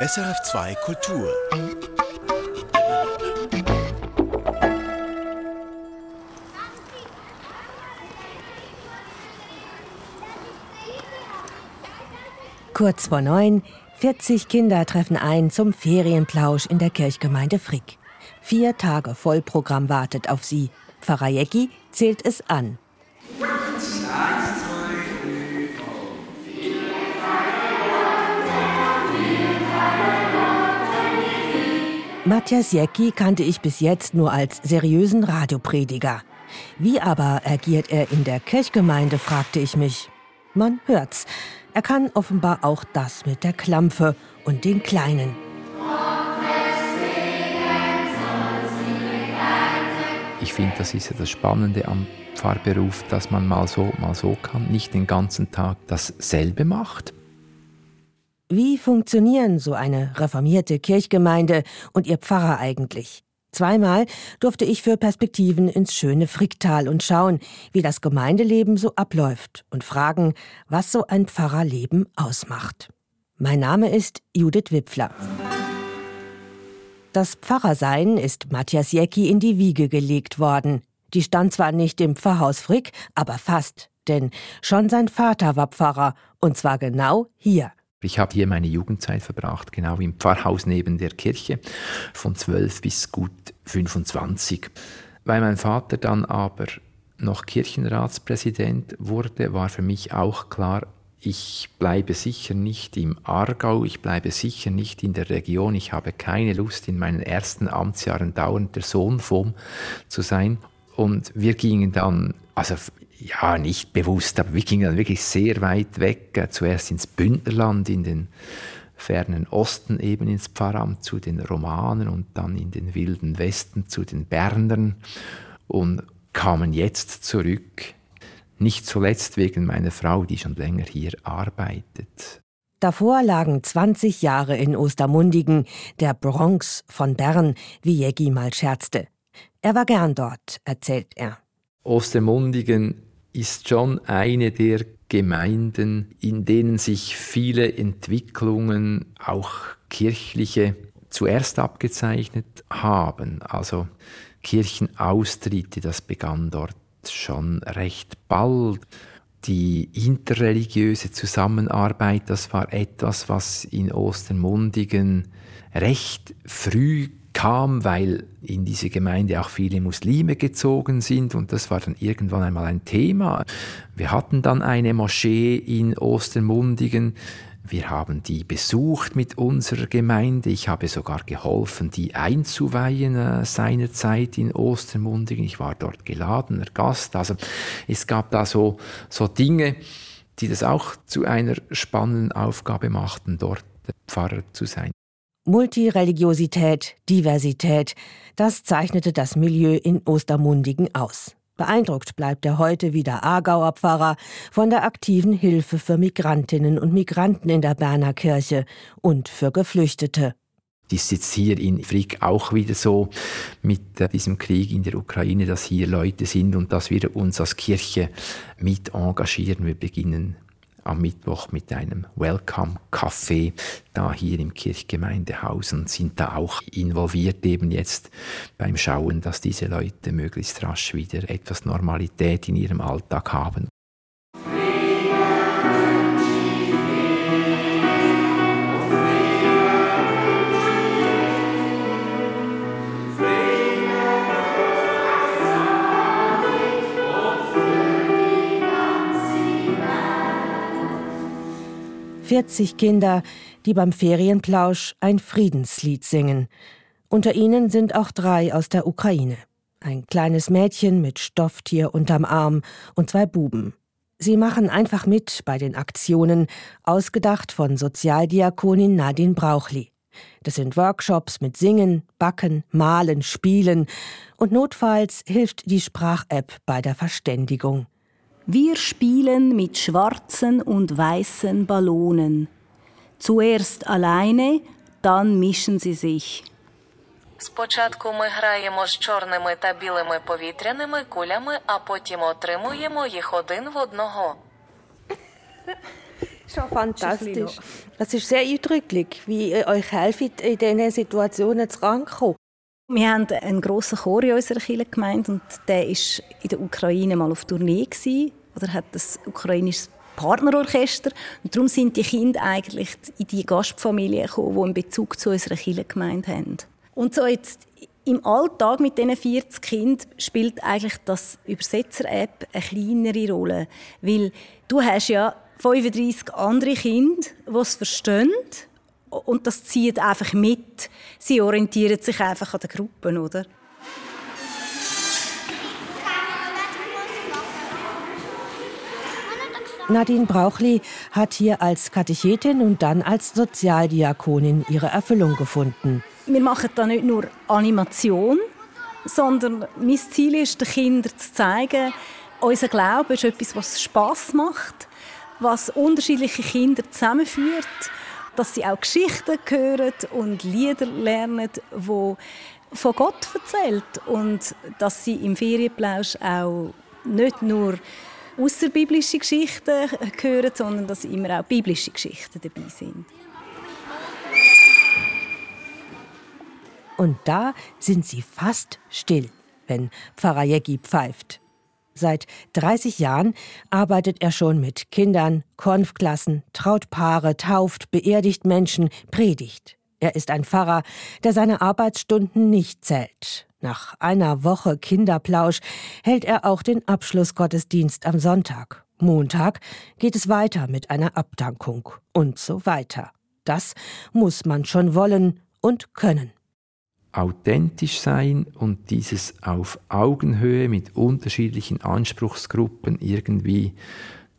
SRF2 Kultur. Kurz vor neun, 40 Kinder treffen ein zum Ferienplausch in der Kirchgemeinde Frick. Vier Tage Vollprogramm wartet auf sie. Pfarrer Jecki zählt es an. Matthias Jecki kannte ich bis jetzt nur als seriösen Radioprediger. Wie aber agiert er in der Kirchgemeinde, fragte ich mich. Man hört's. Er kann offenbar auch das mit der Klampfe und den Kleinen. Ich finde, das ist ja das Spannende am Pfarrberuf, dass man mal so, mal so kann, nicht den ganzen Tag dasselbe macht. Wie funktionieren so eine reformierte Kirchgemeinde und ihr Pfarrer eigentlich? Zweimal durfte ich für Perspektiven ins schöne Fricktal und schauen, wie das Gemeindeleben so abläuft und fragen, was so ein Pfarrerleben ausmacht. Mein Name ist Judith Wipfler. Das Pfarrersein ist Matthias Jecki in die Wiege gelegt worden. Die stand zwar nicht im Pfarrhaus Frick, aber fast, denn schon sein Vater war Pfarrer, und zwar genau hier. Ich habe hier meine Jugendzeit verbracht, genau im Pfarrhaus neben der Kirche, von 12 bis gut 25. Weil mein Vater dann aber noch Kirchenratspräsident wurde, war für mich auch klar, ich bleibe sicher nicht im Aargau, ich bleibe sicher nicht in der Region, ich habe keine Lust, in meinen ersten Amtsjahren dauernd der Sohn vom zu sein. Und wir gingen dann, also ja, nicht bewusst, aber wir gingen dann wirklich sehr weit weg, äh, zuerst ins Bündnerland, in den fernen Osten eben ins Pfarramt zu den Romanen und dann in den wilden Westen zu den Bernern und kamen jetzt zurück, nicht zuletzt wegen meiner Frau, die schon länger hier arbeitet. Davor lagen 20 Jahre in Ostermundigen, der Bronx von Bern, wie Jeggi mal scherzte. Er war gern dort, erzählt er. Ostermundigen ist schon eine der Gemeinden, in denen sich viele Entwicklungen, auch kirchliche, zuerst abgezeichnet haben. Also Kirchenaustritte, das begann dort schon recht bald. Die interreligiöse Zusammenarbeit, das war etwas, was in Ostermundigen recht früh kam, weil in diese Gemeinde auch viele Muslime gezogen sind und das war dann irgendwann einmal ein Thema. Wir hatten dann eine Moschee in Ostermundigen. Wir haben die besucht mit unserer Gemeinde. Ich habe sogar geholfen, die einzuweihen äh, seinerzeit in Ostermundigen. Ich war dort geladener Gast. Also es gab da so, so Dinge, die das auch zu einer spannenden Aufgabe machten, dort Pfarrer zu sein. Multireligiosität, Diversität, das zeichnete das Milieu in Ostermundigen aus. Beeindruckt bleibt der heute wieder Aargauer Pfarrer von der aktiven Hilfe für Migrantinnen und Migranten in der Berner Kirche und für Geflüchtete. Das ist jetzt hier in Frick auch wieder so mit äh, diesem Krieg in der Ukraine, dass hier Leute sind und dass wir uns als Kirche mit engagieren. Wir beginnen am Mittwoch mit einem Welcome-Café da hier im Kirchgemeindehaus und sind da auch involviert eben jetzt beim Schauen, dass diese Leute möglichst rasch wieder etwas Normalität in ihrem Alltag haben. 40 Kinder, die beim Ferienplausch ein Friedenslied singen. Unter ihnen sind auch drei aus der Ukraine. Ein kleines Mädchen mit Stofftier unterm Arm und zwei Buben. Sie machen einfach mit bei den Aktionen, ausgedacht von Sozialdiakonin Nadine Brauchli. Das sind Workshops mit Singen, Backen, Malen, Spielen und notfalls hilft die Sprach-App bei der Verständigung. Wir spielen mit schwarzen und weißen Ballonen. Zuerst alleine, dann mischen sie sich. Спочатку ми граємо з чорними та білими повітряними кулями, а потім отримуємо їх один в одного. Schon fantastisch. Das ist sehr eindrücklich, wie ihr euch helft, in diesen Situationen zu rankommen. Wir haben einen grossen Chor in unserer Kirchengemeinde und der war in der Ukraine mal auf Tournee gewesen, oder hat das ukrainisches Partnerorchester und darum sind die Kinder eigentlich in die Gastfamilie gekommen, die einen Bezug zu unserer Kirchengemeinde haben. Und so jetzt im Alltag mit diesen 40 Kindern spielt eigentlich das Übersetzer-App eine kleinere Rolle, weil du hast ja 35 andere Kinder, die es verstehen und das zieht einfach mit. Sie orientieren sich einfach an den Gruppen, oder? Nadine Brauchli hat hier als Katechetin und dann als Sozialdiakonin ihre Erfüllung gefunden. Wir machen da nicht nur Animation, sondern mein Ziel ist, den Kindern zu zeigen, unser Glaube ist etwas, was Spaß macht, was unterschiedliche Kinder zusammenführt, dass sie auch Geschichten hören und Lieder lernen, wo von Gott erzählt und dass sie im Ferienplausch auch nicht nur außerbiblische Geschichten hören, sondern dass immer auch biblische Geschichten dabei sind. Und da sind sie fast still, wenn Pfarrer Jeggi pfeift. Seit 30 Jahren arbeitet er schon mit Kindern, Konfklassen, traut Paare, tauft, beerdigt Menschen, predigt. Er ist ein Pfarrer, der seine Arbeitsstunden nicht zählt. Nach einer Woche Kinderplausch hält er auch den Abschlussgottesdienst am Sonntag. Montag geht es weiter mit einer Abdankung und so weiter. Das muss man schon wollen und können authentisch sein und dieses auf Augenhöhe mit unterschiedlichen Anspruchsgruppen irgendwie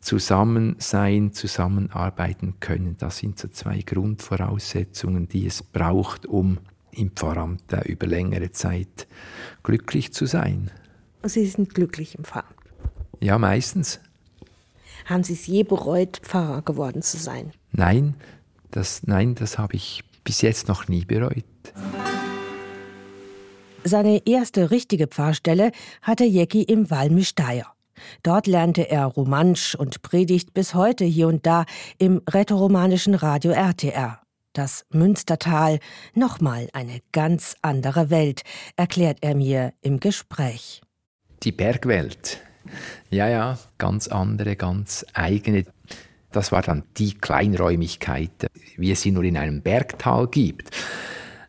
zusammen sein, zusammenarbeiten können. Das sind so zwei Grundvoraussetzungen, die es braucht, um im Pfarramt über längere Zeit glücklich zu sein. Sie sind glücklich im Pfarramt? Ja, meistens. Haben Sie es je bereut, Pfarrer geworden zu sein? Nein, das, nein, das habe ich bis jetzt noch nie bereut. Seine erste richtige Pfarrstelle hatte Jecki im Walmischsteier. Dort lernte er Romansch und predigt bis heute hier und da im rätoromanischen Radio RTR. Das Münstertal, nochmal eine ganz andere Welt, erklärt er mir im Gespräch. Die Bergwelt. Ja, ja, ganz andere, ganz eigene. Das war dann die Kleinräumigkeit, wie es sie nur in einem Bergtal gibt,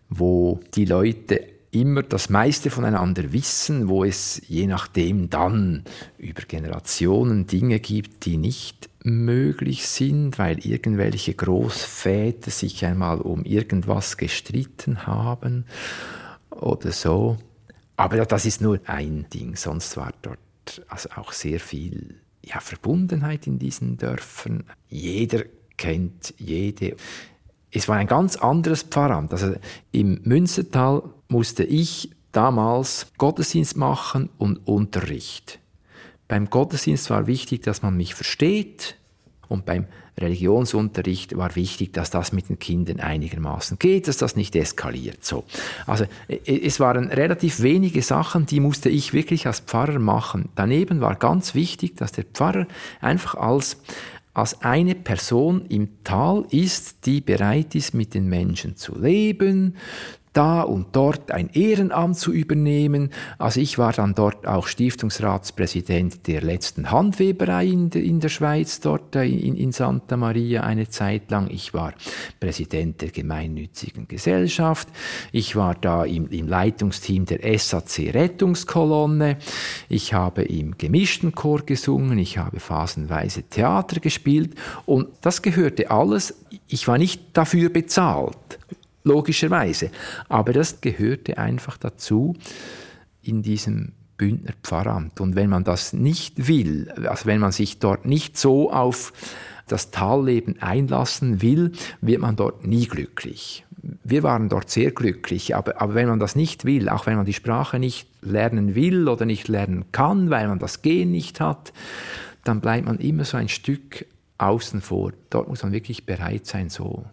wo die Leute immer das meiste voneinander wissen, wo es je nachdem dann über Generationen Dinge gibt, die nicht möglich sind, weil irgendwelche Großväter sich einmal um irgendwas gestritten haben oder so. Aber das ist nur ein Ding, sonst war dort also auch sehr viel ja, Verbundenheit in diesen Dörfern. Jeder kennt jede. Es war ein ganz anderes Pfarramt. Also im Münstertal musste ich damals Gottesdienst machen und Unterricht. Beim Gottesdienst war wichtig, dass man mich versteht und beim Religionsunterricht war wichtig, dass das mit den Kindern einigermaßen geht, dass das nicht eskaliert. So. Also es waren relativ wenige Sachen, die musste ich wirklich als Pfarrer machen. Daneben war ganz wichtig, dass der Pfarrer einfach als als eine Person im Tal ist, die bereit ist, mit den Menschen zu leben, da und dort ein Ehrenamt zu übernehmen. Also ich war dann dort auch Stiftungsratspräsident der letzten Handweberei in, in der Schweiz, dort äh, in, in, Santa Maria eine Zeit lang. Ich war Präsident der gemeinnützigen Gesellschaft. Ich war da im, im Leitungsteam der SAC Rettungskolonne. Ich habe im gemischten Chor gesungen. Ich habe phasenweise Theater gespielt. Und das gehörte alles. Ich war nicht dafür bezahlt logischerweise. Aber das gehörte einfach dazu in diesem Bündner Pfarramt. Und wenn man das nicht will, also wenn man sich dort nicht so auf das Talleben einlassen will, wird man dort nie glücklich. Wir waren dort sehr glücklich, aber, aber wenn man das nicht will, auch wenn man die Sprache nicht lernen will oder nicht lernen kann, weil man das Gehen nicht hat, dann bleibt man immer so ein Stück außen vor. Dort muss man wirklich bereit sein, so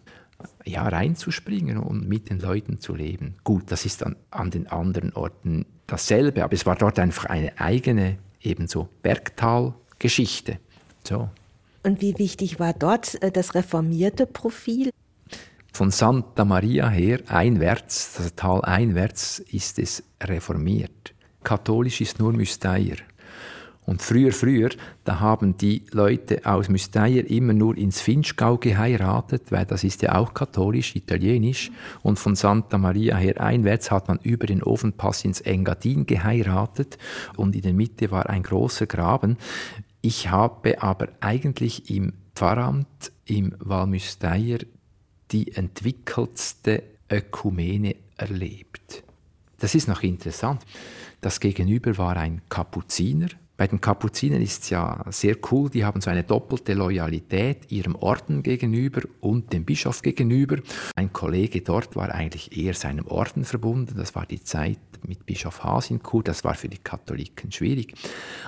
ja, reinzuspringen und mit den Leuten zu leben. Gut, das ist an, an den anderen Orten dasselbe, aber es war dort einfach eine eigene, ebenso Bergtalgeschichte. So. Und wie wichtig war dort äh, das reformierte Profil? Von Santa Maria her einwärts, das Tal einwärts, ist es reformiert. Katholisch ist nur Mysteier. Und früher, früher, da haben die Leute aus Mysteier immer nur ins Finchgau geheiratet, weil das ist ja auch katholisch, italienisch. Und von Santa Maria her einwärts hat man über den Ofenpass ins Engadin geheiratet. Und in der Mitte war ein großer Graben. Ich habe aber eigentlich im Pfarramt im Valmysteier die entwickeltste Ökumene erlebt. Das ist noch interessant. Das Gegenüber war ein Kapuziner, bei den Kapuzinern ist es ja sehr cool, die haben so eine doppelte Loyalität ihrem Orden gegenüber und dem Bischof gegenüber. Ein Kollege dort war eigentlich eher seinem Orden verbunden, das war die Zeit mit Bischof Hasinkur, das war für die Katholiken schwierig.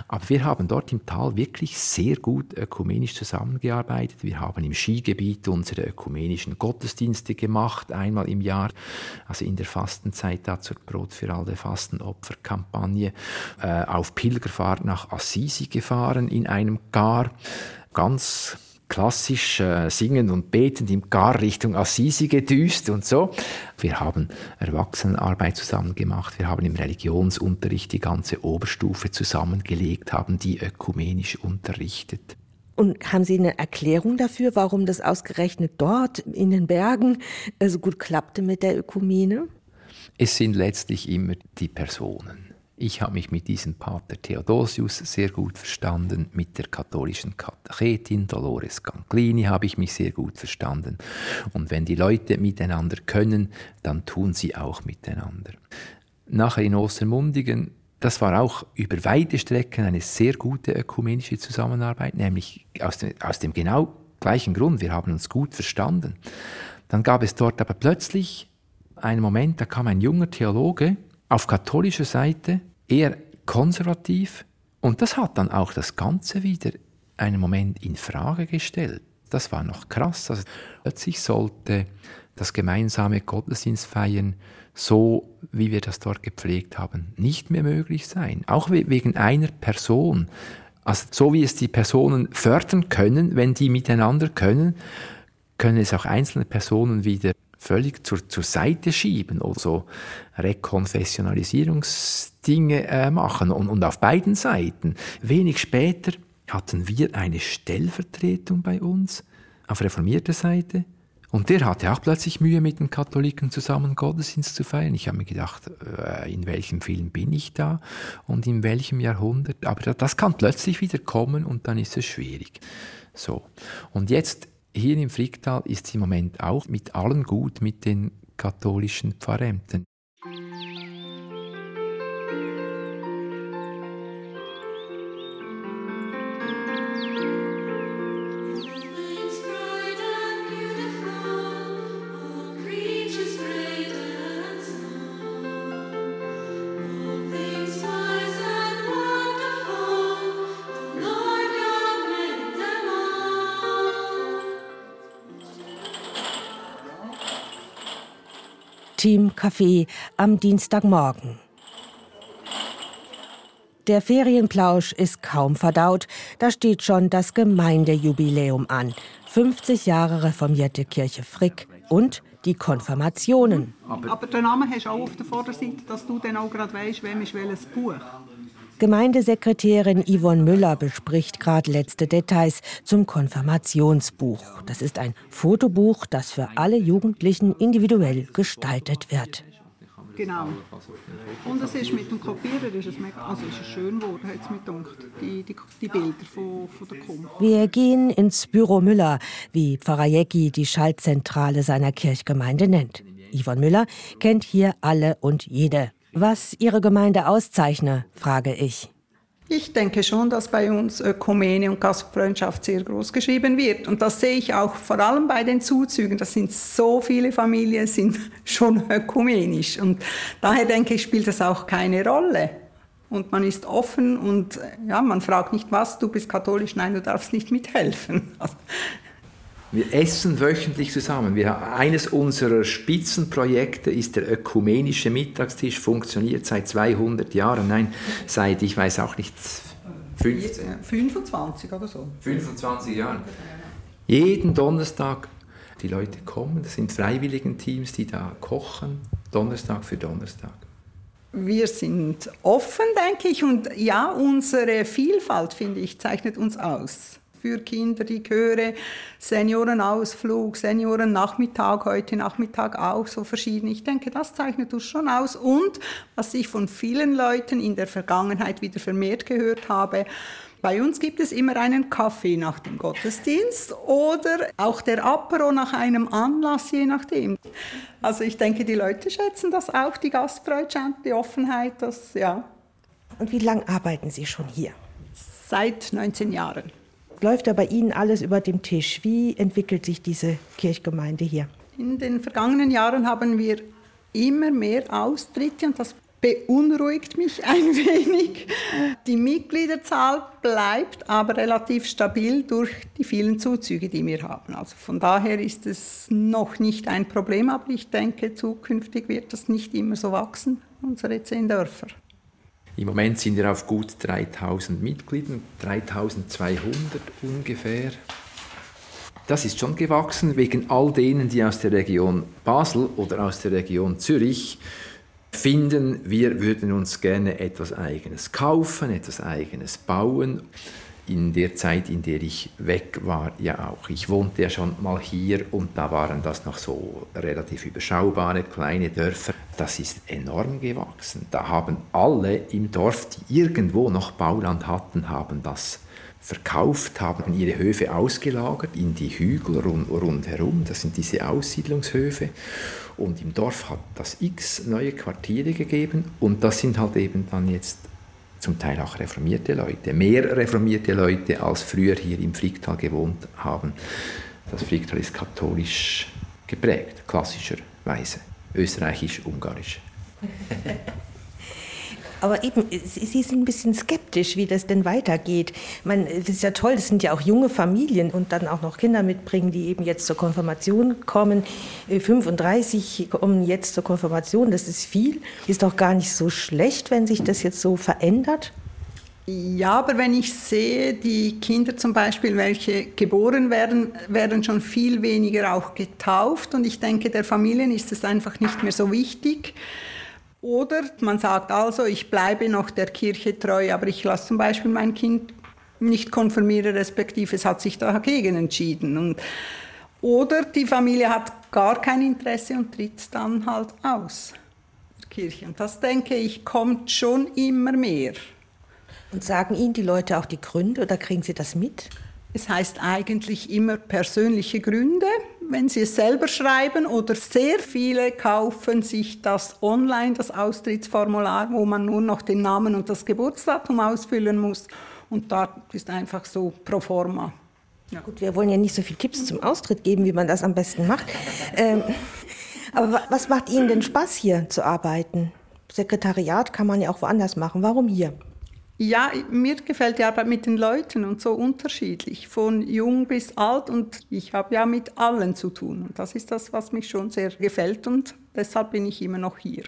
Aber wir haben dort im Tal wirklich sehr gut ökumenisch zusammengearbeitet. Wir haben im Skigebiet unsere ökumenischen Gottesdienste gemacht, einmal im Jahr, also in der Fastenzeit da zur Brot für alle Fastenopferkampagne, äh, auf Pilgerfahrt nach nach Assisi gefahren in einem Gar, ganz klassisch äh, singend und betend im Gar Richtung Assisi gedüst und so. Wir haben Erwachsenenarbeit zusammen gemacht, wir haben im Religionsunterricht die ganze Oberstufe zusammengelegt, haben die ökumenisch unterrichtet. Und haben Sie eine Erklärung dafür, warum das ausgerechnet dort in den Bergen äh, so gut klappte mit der Ökumene? Es sind letztlich immer die Personen. Ich habe mich mit diesem Pater Theodosius sehr gut verstanden, mit der katholischen Katechetin Dolores Ganglini habe ich mich sehr gut verstanden. Und wenn die Leute miteinander können, dann tun sie auch miteinander. Nachher in Ostermundigen, das war auch über weite Strecken eine sehr gute ökumenische Zusammenarbeit, nämlich aus dem, aus dem genau gleichen Grund, wir haben uns gut verstanden. Dann gab es dort aber plötzlich einen Moment, da kam ein junger Theologe auf katholischer Seite, eher konservativ und das hat dann auch das Ganze wieder einen Moment in Frage gestellt. Das war noch krass. Also plötzlich sollte das gemeinsame Gottesdienstfeiern so, wie wir das dort gepflegt haben, nicht mehr möglich sein. Auch wegen einer Person. Also so wie es die Personen fördern können, wenn die miteinander können, können es auch einzelne Personen wieder völlig zur, zur Seite schieben oder so Rekonfessionalisierungsdinge äh, machen und, und auf beiden Seiten. Wenig später hatten wir eine Stellvertretung bei uns auf reformierter Seite und der hatte auch plötzlich Mühe, mit den Katholiken zusammen Gottesdienst zu feiern. Ich habe mir gedacht, äh, in welchem Film bin ich da und in welchem Jahrhundert. Aber das kann plötzlich wieder kommen und dann ist es schwierig. So. Und jetzt hier im Fricktal ist es im Moment auch mit allen gut mit den katholischen Pfarrämtern. Team Café am Dienstagmorgen. Der Ferienplausch ist kaum verdaut. Da steht schon das Gemeindejubiläum an. 50 Jahre reformierte Kirche Frick und die Konfirmationen. Aber den Namen hast du auch auf der Vorderseite, dass du dann auch gerade weißt, wem ist welches Buch. Gemeindesekretärin Yvonne Müller bespricht gerade letzte Details zum Konfirmationsbuch. Das ist ein Fotobuch, das für alle Jugendlichen individuell gestaltet wird. Genau. Und es ist mit dem Kopierer ist es mega, also ist es schön geworden, hat es mir gedacht, die, die, die Bilder von, von der Kump. Wir gehen ins Büro Müller, wie Pfarrer Jecki die Schaltzentrale seiner Kirchgemeinde nennt. Yvonne Müller kennt hier alle und jede. Was Ihre Gemeinde auszeichne, frage ich. Ich denke schon, dass bei uns Ökumene und Gastfreundschaft sehr groß geschrieben wird. Und das sehe ich auch vor allem bei den Zuzügen. Das sind so viele Familien, sind schon ökumenisch. Und daher denke ich, spielt das auch keine Rolle. Und man ist offen und ja, man fragt nicht, was, du bist katholisch, nein, du darfst nicht mithelfen. Also, wir essen wöchentlich zusammen. Wir, eines unserer Spitzenprojekte ist der ökumenische Mittagstisch, funktioniert seit 200 Jahren. Nein, seit, ich weiß auch nicht, 15? 25 oder so. 25 Jahre. Jeden Donnerstag die Leute kommen, das sind Freiwilligenteams, die da kochen, Donnerstag für Donnerstag. Wir sind offen, denke ich, und ja, unsere Vielfalt, finde ich, zeichnet uns aus. Für Kinder, die Chöre, Seniorenausflug, Seniorennachmittag, heute Nachmittag auch so verschieden. Ich denke, das zeichnet uns schon aus. Und was ich von vielen Leuten in der Vergangenheit wieder vermehrt gehört habe, bei uns gibt es immer einen Kaffee nach dem Gottesdienst oder auch der Apero nach einem Anlass, je nachdem. Also ich denke, die Leute schätzen das auch, die Gastfreundschaft, die Offenheit, das, ja. Und wie lange arbeiten Sie schon hier? Seit 19 Jahren. Läuft da bei Ihnen alles über dem Tisch? Wie entwickelt sich diese Kirchgemeinde hier? In den vergangenen Jahren haben wir immer mehr Austritte und das beunruhigt mich ein wenig. Die Mitgliederzahl bleibt aber relativ stabil durch die vielen Zuzüge, die wir haben. Also von daher ist es noch nicht ein Problem, aber ich denke, zukünftig wird das nicht immer so wachsen, unsere zehn Dörfer. Im Moment sind wir auf gut 3000 Mitgliedern, 3200 ungefähr. Das ist schon gewachsen wegen all denen, die aus der Region Basel oder aus der Region Zürich finden, wir würden uns gerne etwas Eigenes kaufen, etwas Eigenes bauen. In der Zeit, in der ich weg war, ja auch. Ich wohnte ja schon mal hier und da waren das noch so relativ überschaubare kleine Dörfer. Das ist enorm gewachsen. Da haben alle im Dorf, die irgendwo noch Bauland hatten, haben das verkauft, haben ihre Höfe ausgelagert in die Hügel rund, rundherum. Das sind diese Aussiedlungshöfe. Und im Dorf hat das x neue Quartiere gegeben und das sind halt eben dann jetzt zum Teil auch reformierte Leute, mehr reformierte Leute als früher hier im Fricktal gewohnt haben. Das Fricktal ist katholisch geprägt, klassischerweise, österreichisch-ungarisch. Aber eben, Sie sind ein bisschen skeptisch, wie das denn weitergeht. Man, das ist ja toll, das sind ja auch junge Familien und dann auch noch Kinder mitbringen, die eben jetzt zur Konfirmation kommen. 35 äh, kommen jetzt zur Konfirmation, das ist viel. Ist doch gar nicht so schlecht, wenn sich das jetzt so verändert. Ja, aber wenn ich sehe, die Kinder zum Beispiel, welche geboren werden, werden schon viel weniger auch getauft und ich denke, der Familien ist es einfach nicht mehr so wichtig. Oder man sagt also, ich bleibe noch der Kirche treu, aber ich lasse zum Beispiel mein Kind nicht konfirmieren, respektive es hat sich dagegen entschieden. Und, oder die Familie hat gar kein Interesse und tritt dann halt aus der Kirche. Und das, denke ich, kommt schon immer mehr. Und sagen Ihnen die Leute auch die Gründe oder kriegen Sie das mit? Es heißt eigentlich immer persönliche Gründe wenn Sie es selber schreiben oder sehr viele kaufen sich das online, das Austrittsformular, wo man nur noch den Namen und das Geburtsdatum ausfüllen muss. Und da ist einfach so pro forma. Ja. Gut, wir wollen ja nicht so viele Tipps zum Austritt geben, wie man das am besten macht. Ähm, aber was macht Ihnen denn Spaß hier zu arbeiten? Sekretariat kann man ja auch woanders machen. Warum hier? Ja, mir gefällt die Arbeit mit den Leuten und so unterschiedlich, von jung bis alt und ich habe ja mit allen zu tun. Und das ist das, was mich schon sehr gefällt und deshalb bin ich immer noch hier.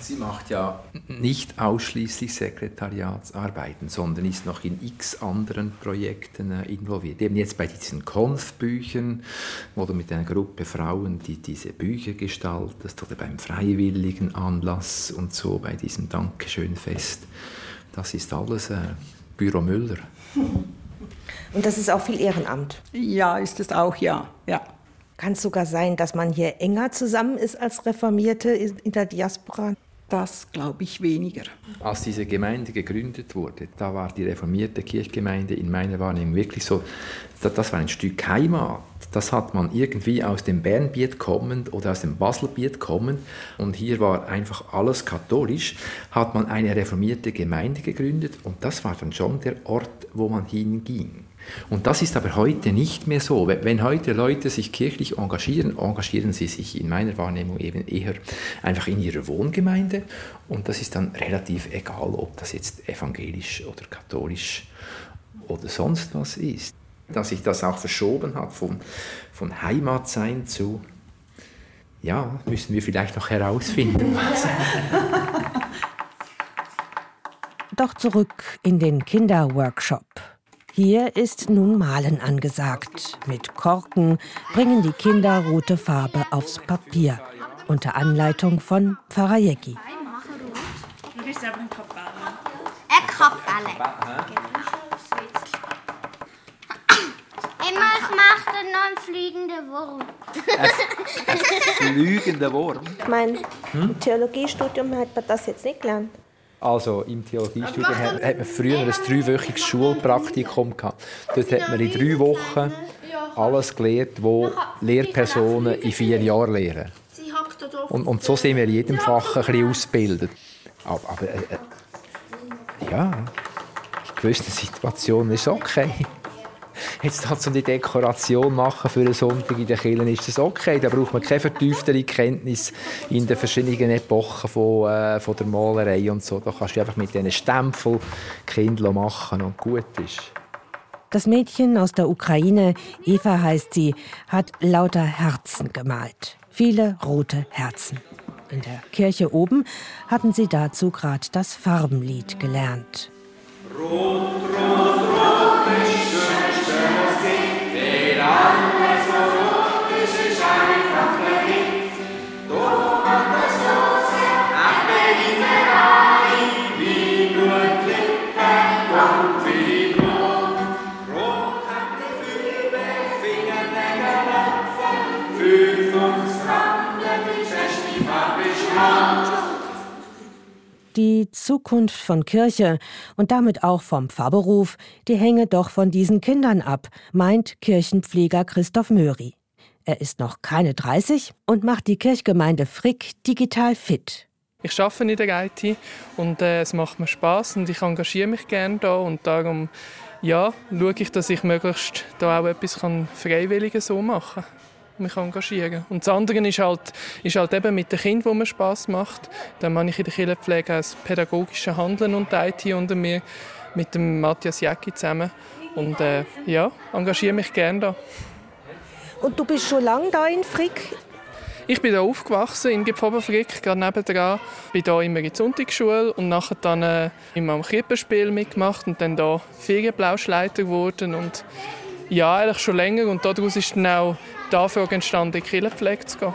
Sie macht ja nicht ausschließlich Sekretariatsarbeiten, sondern ist noch in x anderen Projekten äh, involviert. Eben jetzt bei diesen Konfbüchern, wo du mit einer Gruppe Frauen die diese Bücher gestaltest oder beim freiwilligen Anlass und so bei diesem Dankeschönfest. Das ist alles äh, Büro Müller. Und das ist auch viel Ehrenamt. Ja, ist es auch, ja. ja. Kann es sogar sein, dass man hier enger zusammen ist als Reformierte in der Diaspora? Das glaube ich weniger. Als diese Gemeinde gegründet wurde, da war die reformierte Kirchgemeinde in meiner Wahrnehmung wirklich so, das war ein Stück Heimat. Das hat man irgendwie aus dem Bernbiet kommend oder aus dem Baselbiet kommend und hier war einfach alles katholisch, hat man eine reformierte Gemeinde gegründet und das war dann schon der Ort, wo man hinging. Und das ist aber heute nicht mehr so. Wenn heute Leute sich kirchlich engagieren, engagieren sie sich in meiner Wahrnehmung eben eher einfach in ihrer Wohngemeinde. Und das ist dann relativ egal, ob das jetzt evangelisch oder katholisch oder sonst was ist. Dass sich das auch verschoben hat von, von Heimatsein zu, ja, müssen wir vielleicht noch herausfinden. Doch zurück in den Kinderworkshop. Hier ist nun Malen angesagt. Mit Korken bringen die Kinder rote Farbe aufs Papier. Unter Anleitung von Pfarrer Jecki. Immer, ich mache dann noch einen fliegenden Wurm. Ein fliegender Wurm. Ich meine, im Theologiestudium hat man das jetzt nicht gelernt. Also im Theologiestudium hat, hat man früher ein dreiwöchiges Schulpraktikum gehabt. Dort hat man in drei Wochen alles gelernt, was Lehrpersonen in vier Jahren lehren. Und, und so sind wir in jedem Fach ein bisschen ausgebildet. Aber, aber äh, äh, ja, in gewissen Situationen ist es okay. Jetzt halt so eine Dekoration machen für einen Sonntag in den Kirchen ist das okay. Da braucht man keine vertieftere Kenntnis in den verschiedenen Epochen von, äh, von der Malerei und so. Da kannst du einfach mit diesen Stempel Kinder machen und gut ist. Das Mädchen aus der Ukraine, Eva heißt sie, hat lauter Herzen gemalt. Viele rote Herzen. In der Kirche oben hatten sie dazu gerade das Farbenlied gelernt. Rot, rot, rot, Die Zukunft von Kirche und damit auch vom Pfarrberuf, die hänge doch von diesen Kindern ab, meint Kirchenpfleger Christoph Möri. Er ist noch keine 30 und macht die Kirchgemeinde Frick digital fit. Ich arbeite in der IT und äh, es macht mir Spaß und ich engagiere mich gerne da und darum ja, schaue ich, dass ich möglichst da auch etwas Freiwilliges so machen kann mich engagieren. Und das andere ist halt, ist halt eben mit den Kindern, wo mir Spass macht. Dann mache ich in der Kinderpflege das pädagogische Handeln und IT unter mir mit dem Matthias Jäcki zusammen. Und äh, ja, engagiere mich gerne da. Und du bist schon lange da in Frick? Ich bin hier aufgewachsen in Gipfoberfrick, gerade nebenan. Ich bin hier immer in die Sonntagsschule und nachher dann äh, immer am Krippenspiel mitgemacht und dann hier Ferienblauschleiter geworden. Und ja, eigentlich schon länger. Und daraus ist dann auch die Anfrage entstanden, in die Kirchenpflege zu gehen.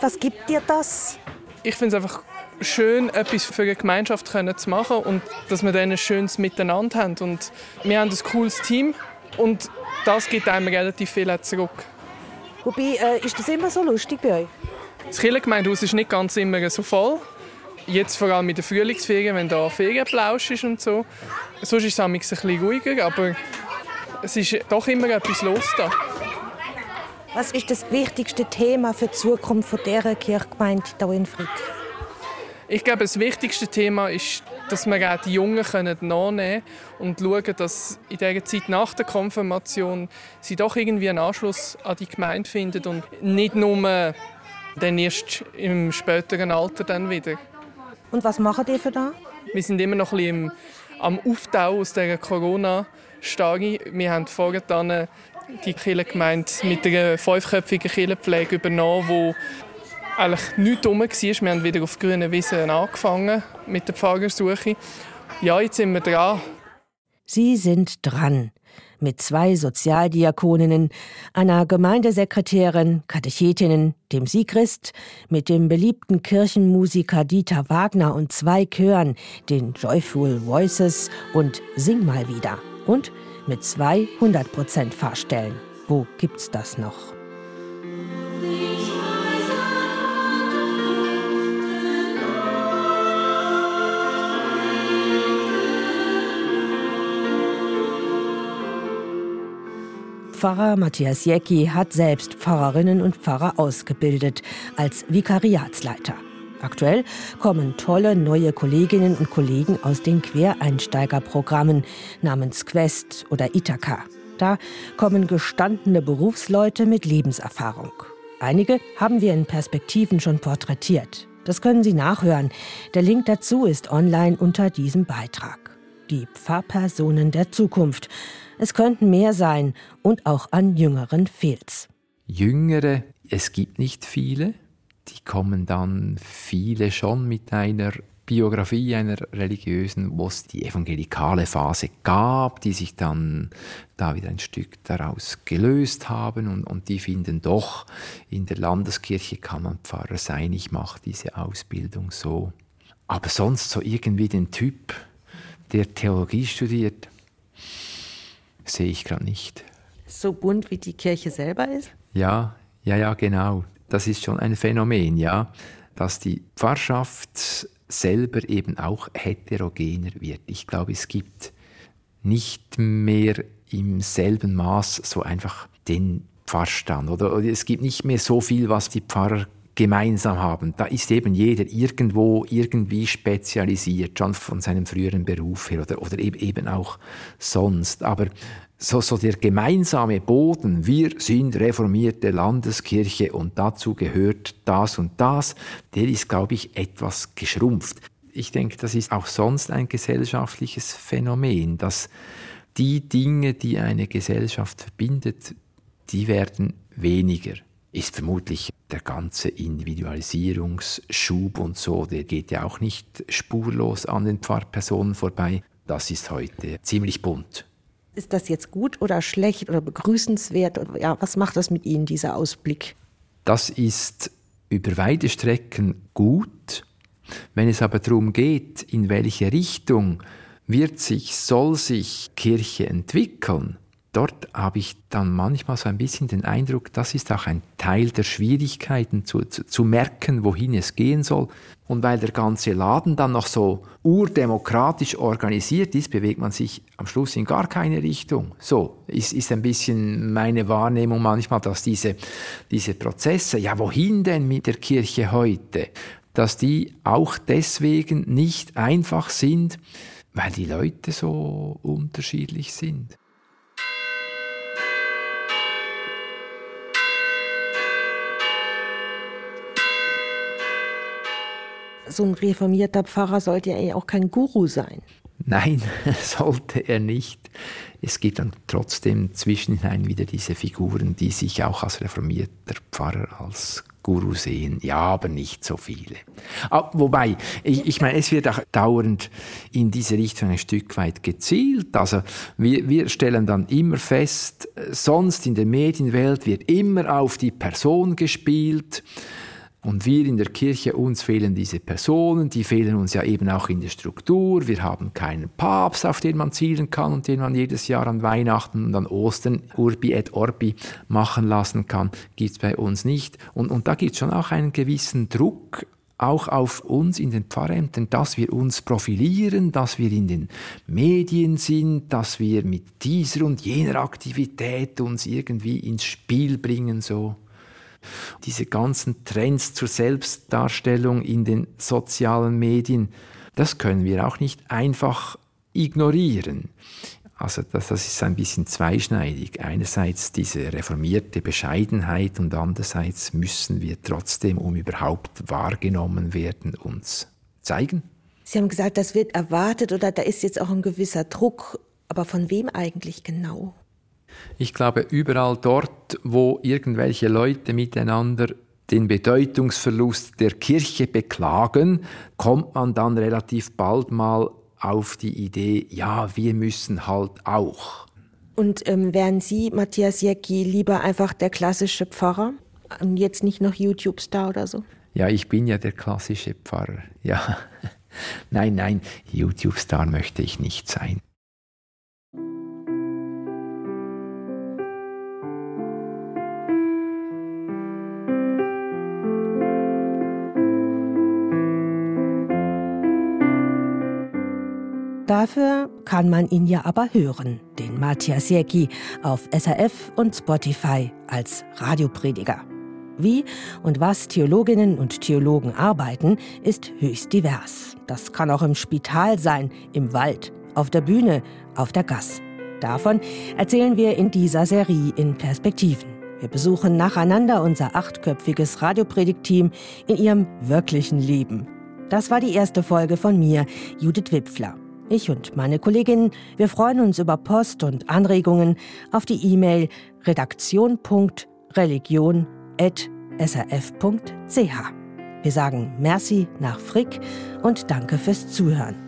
Was gibt dir das? Ich finde es einfach schön, etwas für eine Gemeinschaft zu machen und dass wir dann ein schönes Miteinander haben. Und wir haben ein cooles Team und das gibt einem relativ viel zurück. Wobei, äh, ist das immer so lustig bei euch? Das Kirchengemeindehaus ist nicht ganz immer so voll. Jetzt vor allem mit den Frühlingsferien, wenn da Ferienplausch ist und so. Sonst ist es ein bisschen ruhiger, aber es ist doch immer etwas los da. Was ist das wichtigste Thema für die Zukunft dieser Kirchgemeinde hier in Frick? Ich glaube, das wichtigste Thema ist, dass wir auch die Jungen nachnehmen können und schauen, dass in der Zeit nach der Konfirmation sie doch irgendwie einen Anschluss an die Gemeinde finden und nicht nur dann erst im späteren Alter dann wieder. Und was machen die für da? Wir sind immer noch ein bisschen am Auftauen aus dieser Corona-Starre. Wir haben vorher dann die Kirchengemeinde mit einer fünfköpfigen Kirchenpflege übernommen, wo eigentlich nichts rum war. Wir haben wieder auf grünen Wiesen angefangen mit der Pfarrersuche. Ja, jetzt sind wir dran. Sie sind dran. Mit zwei Sozialdiakoninnen, einer Gemeindesekretärin, Katechetinnen, dem Sigrist, mit dem beliebten Kirchenmusiker Dieter Wagner und zwei Chören, den Joyful Voices und Sing mal wieder. Und mit zwei 100% Fahrstellen. Wo gibt's das noch? Pfarrer Matthias Jäcki hat selbst Pfarrerinnen und Pfarrer ausgebildet als Vikariatsleiter. Aktuell kommen tolle neue Kolleginnen und Kollegen aus den Quereinsteigerprogrammen namens Quest oder Ithaka. Da kommen gestandene Berufsleute mit Lebenserfahrung. Einige haben wir in Perspektiven schon porträtiert. Das können Sie nachhören. Der Link dazu ist online unter diesem Beitrag. Die Pfarrpersonen der Zukunft. Es könnten mehr sein und auch an Jüngeren fehlt's. Jüngere, es gibt nicht viele, die kommen dann viele schon mit einer Biografie einer religiösen, wo es die evangelikale Phase gab, die sich dann da wieder ein Stück daraus gelöst haben und, und die finden doch, in der Landeskirche kann man Pfarrer sein, ich mache diese Ausbildung so. Aber sonst so irgendwie den Typ, der Theologie studiert, sehe ich gerade nicht. So bunt wie die Kirche selber ist? Ja, ja, ja, genau. Das ist schon ein Phänomen, ja, dass die Pfarrschaft selber eben auch heterogener wird. Ich glaube, es gibt nicht mehr im selben Maß so einfach den Pfarrstand oder, es gibt nicht mehr so viel, was die Pfarrer gemeinsam haben. Da ist eben jeder irgendwo irgendwie spezialisiert, schon von seinem früheren Beruf her oder, oder eben auch sonst. Aber so, so der gemeinsame Boden, wir sind reformierte Landeskirche und dazu gehört das und das, der ist, glaube ich, etwas geschrumpft. Ich denke, das ist auch sonst ein gesellschaftliches Phänomen, dass die Dinge, die eine Gesellschaft verbindet, die werden weniger. Ist vermutlich der ganze Individualisierungsschub und so, der geht ja auch nicht spurlos an den Pfarrpersonen vorbei. Das ist heute ziemlich bunt. Ist das jetzt gut oder schlecht oder begrüßenswert? Ja, was macht das mit Ihnen, dieser Ausblick? Das ist über weite Strecken gut. Wenn es aber darum geht, in welche Richtung wird sich, soll sich Kirche entwickeln, dort habe ich dann manchmal so ein bisschen den Eindruck, das ist auch ein Teil der Schwierigkeiten zu, zu, zu, merken, wohin es gehen soll. Und weil der ganze Laden dann noch so urdemokratisch organisiert ist, bewegt man sich am Schluss in gar keine Richtung. So ist, ist ein bisschen meine Wahrnehmung manchmal, dass diese, diese Prozesse, ja wohin denn mit der Kirche heute, dass die auch deswegen nicht einfach sind, weil die Leute so unterschiedlich sind. So ein reformierter Pfarrer sollte ja eh auch kein Guru sein. Nein, sollte er nicht. Es gibt dann trotzdem zwischenhinein wieder diese Figuren, die sich auch als reformierter Pfarrer als Guru sehen. Ja, aber nicht so viele. Ah, wobei, ich, ich meine, es wird auch dauernd in diese Richtung ein Stück weit gezielt. Also wir, wir stellen dann immer fest, sonst in der Medienwelt wird immer auf die Person gespielt. Und wir in der Kirche, uns fehlen diese Personen, die fehlen uns ja eben auch in der Struktur. Wir haben keinen Papst, auf den man zielen kann und den man jedes Jahr an Weihnachten und an Ostern Urbi et Orbi machen lassen kann. Gibt es bei uns nicht. Und, und da gibt es schon auch einen gewissen Druck auch auf uns in den Pfarrämtern, dass wir uns profilieren, dass wir in den Medien sind, dass wir mit dieser und jener Aktivität uns irgendwie ins Spiel bringen, so. Diese ganzen Trends zur Selbstdarstellung in den sozialen Medien, das können wir auch nicht einfach ignorieren. Also das, das ist ein bisschen zweischneidig. Einerseits diese reformierte Bescheidenheit und andererseits müssen wir trotzdem, um überhaupt wahrgenommen werden, uns zeigen. Sie haben gesagt, das wird erwartet oder da ist jetzt auch ein gewisser Druck. Aber von wem eigentlich genau? Ich glaube, überall dort, wo irgendwelche Leute miteinander den Bedeutungsverlust der Kirche beklagen, kommt man dann relativ bald mal auf die Idee, ja, wir müssen halt auch. Und ähm, wären Sie, Matthias Jecki, lieber einfach der klassische Pfarrer und jetzt nicht noch YouTube-Star oder so? Ja, ich bin ja der klassische Pfarrer, ja. nein, nein, YouTube-Star möchte ich nicht sein. Dafür kann man ihn ja aber hören, den Matthias Jäcki, auf SRF und Spotify als Radioprediger. Wie und was Theologinnen und Theologen arbeiten, ist höchst divers. Das kann auch im Spital sein, im Wald, auf der Bühne, auf der Gasse. Davon erzählen wir in dieser Serie in Perspektiven. Wir besuchen nacheinander unser achtköpfiges Radiopredigtteam in ihrem wirklichen Leben. Das war die erste Folge von mir, Judith Wipfler. Ich und meine Kolleginnen, wir freuen uns über Post und Anregungen auf die E-Mail redaktion.religion.srf.ch. Wir sagen Merci nach Frick und danke fürs Zuhören.